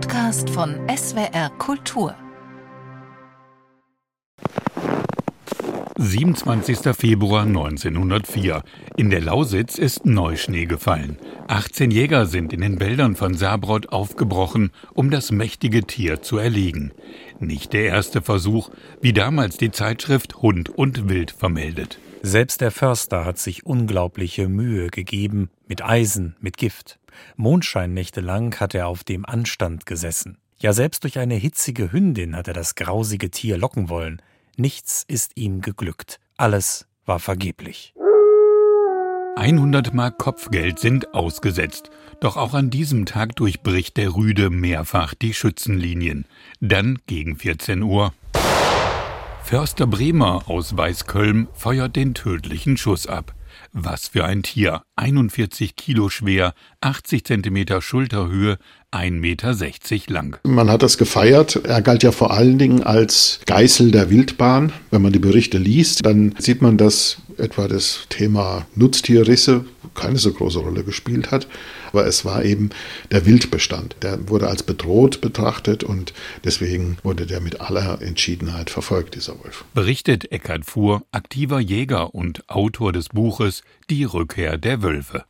Podcast von SWR Kultur. 27. Februar 1904. In der Lausitz ist Neuschnee gefallen. 18 Jäger sind in den Wäldern von Saarbrot aufgebrochen, um das mächtige Tier zu erlegen. Nicht der erste Versuch, wie damals die Zeitschrift Hund und Wild vermeldet. Selbst der Förster hat sich unglaubliche Mühe gegeben, mit Eisen, mit Gift. Mondscheinnächte lang hat er auf dem Anstand gesessen. Ja, selbst durch eine hitzige Hündin hat er das grausige Tier locken wollen. Nichts ist ihm geglückt. Alles war vergeblich. 100 Mark Kopfgeld sind ausgesetzt. Doch auch an diesem Tag durchbricht der Rüde mehrfach die Schützenlinien. Dann gegen 14 Uhr. Förster Bremer aus Weißköln feuert den tödlichen Schuss ab. Was für ein Tier. 41 Kilo schwer, 80 Zentimeter Schulterhöhe, 1,60 Meter lang. Man hat das gefeiert. Er galt ja vor allen Dingen als Geißel der Wildbahn. Wenn man die Berichte liest, dann sieht man, dass etwa das Thema Nutztierrisse keine so große Rolle gespielt hat. Aber es war eben der Wildbestand. Der wurde als bedroht betrachtet und deswegen wurde der mit aller Entschiedenheit verfolgt, dieser Wolf. Berichtet Eckhard Fuhr, aktiver Jäger und Autor des Buches Die Rückkehr der Wölfe.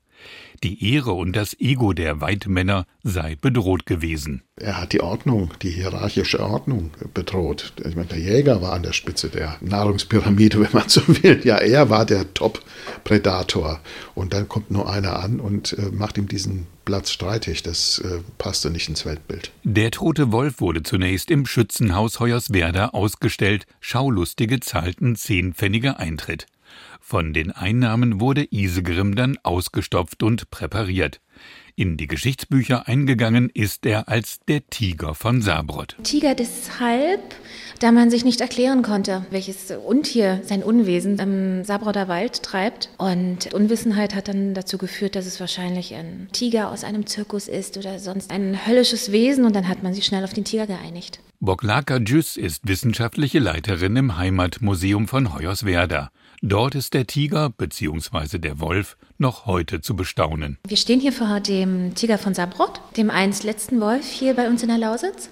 Die Ehre und das Ego der Weidmänner sei bedroht gewesen. Er hat die Ordnung, die hierarchische Ordnung bedroht. Ich meine, der Jäger war an der Spitze der Nahrungspyramide, wenn man so will. Ja, er war der Top-Predator. Und dann kommt nur einer an und äh, macht ihm diesen Platz streitig. Das äh, passte nicht ins Weltbild. Der tote Wolf wurde zunächst im Schützenhaus Hoyerswerda ausgestellt. Schaulustige zahlten zehnpfennige Eintritt. Von den Einnahmen wurde Isegrim dann ausgestopft und präpariert. In die Geschichtsbücher eingegangen ist er als der Tiger von Saarbrott. Tiger deshalb, da man sich nicht erklären konnte, welches Untier sein Unwesen im Saarbrauter Wald treibt. Und Unwissenheit hat dann dazu geführt, dass es wahrscheinlich ein Tiger aus einem Zirkus ist oder sonst ein höllisches Wesen. Und dann hat man sich schnell auf den Tiger geeinigt. Boklaka Jüss ist wissenschaftliche Leiterin im Heimatmuseum von Hoyerswerda. Dort ist der Tiger bzw. der Wolf noch heute zu bestaunen. Wir stehen hier vor dem Tiger von Saarbrott, dem einst letzten Wolf hier bei uns in der Lausitz.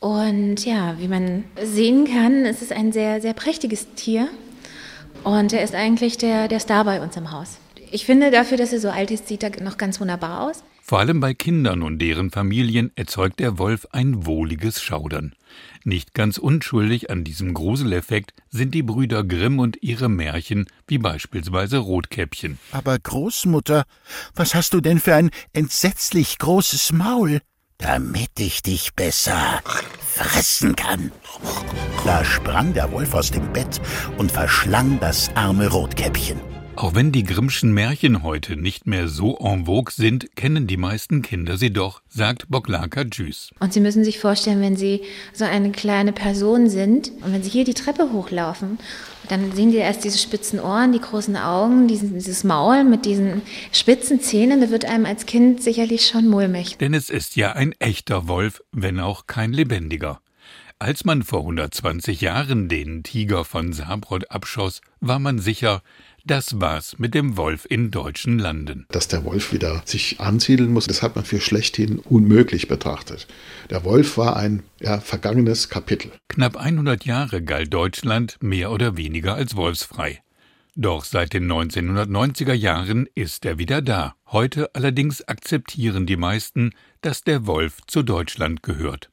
Und ja, wie man sehen kann, ist es ein sehr, sehr prächtiges Tier. Und er ist eigentlich der, der Star bei uns im Haus. Ich finde, dafür, dass er so alt ist, sieht er noch ganz wunderbar aus. Vor allem bei Kindern und deren Familien erzeugt der Wolf ein wohliges Schaudern. Nicht ganz unschuldig an diesem Gruseleffekt sind die Brüder Grimm und ihre Märchen, wie beispielsweise Rotkäppchen. Aber Großmutter, was hast du denn für ein entsetzlich großes Maul? Damit ich dich besser fressen kann. Da sprang der Wolf aus dem Bett und verschlang das arme Rotkäppchen. Auch wenn die Grimmschen Märchen heute nicht mehr so en vogue sind, kennen die meisten Kinder sie doch, sagt Boglaka Jüß. Und Sie müssen sich vorstellen, wenn Sie so eine kleine Person sind und wenn Sie hier die Treppe hochlaufen, dann sehen Sie erst diese spitzen Ohren, die großen Augen, diesen, dieses Maul mit diesen spitzen Zähnen, da wird einem als Kind sicherlich schon mulmig. Denn es ist ja ein echter Wolf, wenn auch kein lebendiger. Als man vor 120 Jahren den Tiger von Saarbrot abschoss, war man sicher, das war's mit dem Wolf in deutschen Landen. Dass der Wolf wieder sich ansiedeln muss, das hat man für schlechthin unmöglich betrachtet. Der Wolf war ein ja, vergangenes Kapitel. Knapp 100 Jahre galt Deutschland mehr oder weniger als wolfsfrei. Doch seit den 1990er Jahren ist er wieder da. Heute allerdings akzeptieren die meisten, dass der Wolf zu Deutschland gehört.